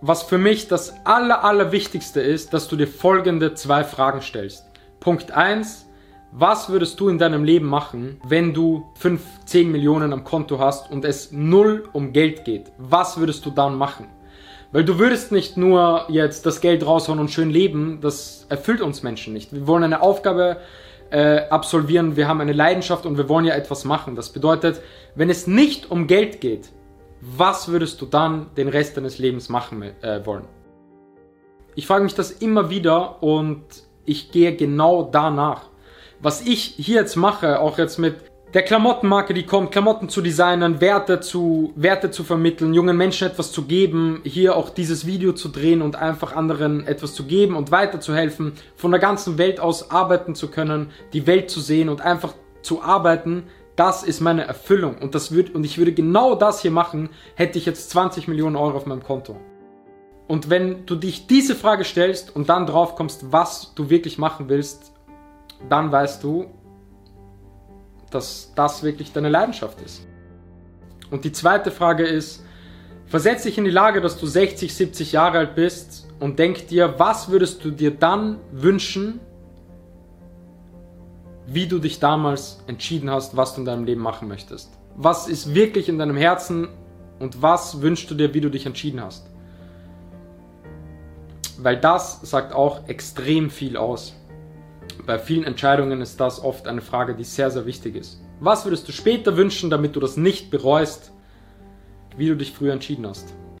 was für mich das aller, allerwichtigste ist, dass du dir folgende zwei Fragen stellst. Punkt 1. Was würdest du in deinem Leben machen, wenn du 5, 10 Millionen am Konto hast und es null um Geld geht? Was würdest du dann machen? Weil du würdest nicht nur jetzt das Geld raushauen und schön leben, das erfüllt uns Menschen nicht. Wir wollen eine Aufgabe äh, absolvieren, wir haben eine Leidenschaft und wir wollen ja etwas machen. Das bedeutet, wenn es nicht um Geld geht, was würdest du dann den Rest deines Lebens machen äh, wollen? Ich frage mich das immer wieder und ich gehe genau danach. Was ich hier jetzt mache, auch jetzt mit der Klamottenmarke, die kommt, Klamotten zu designen, Werte zu, Werte zu vermitteln, jungen Menschen etwas zu geben, hier auch dieses Video zu drehen und einfach anderen etwas zu geben und weiterzuhelfen, von der ganzen Welt aus arbeiten zu können, die Welt zu sehen und einfach zu arbeiten, das ist meine Erfüllung und das wird, und ich würde genau das hier machen, hätte ich jetzt 20 Millionen Euro auf meinem Konto. Und wenn du dich diese Frage stellst und dann drauf kommst, was du wirklich machen willst, dann weißt du, dass das wirklich deine Leidenschaft ist. Und die zweite Frage ist, versetz dich in die Lage, dass du 60, 70 Jahre alt bist und denk dir, was würdest du dir dann wünschen, wie du dich damals entschieden hast, was du in deinem Leben machen möchtest. Was ist wirklich in deinem Herzen und was wünschst du dir, wie du dich entschieden hast? Weil das sagt auch extrem viel aus. Bei vielen Entscheidungen ist das oft eine Frage, die sehr, sehr wichtig ist. Was würdest du später wünschen, damit du das nicht bereust, wie du dich früher entschieden hast?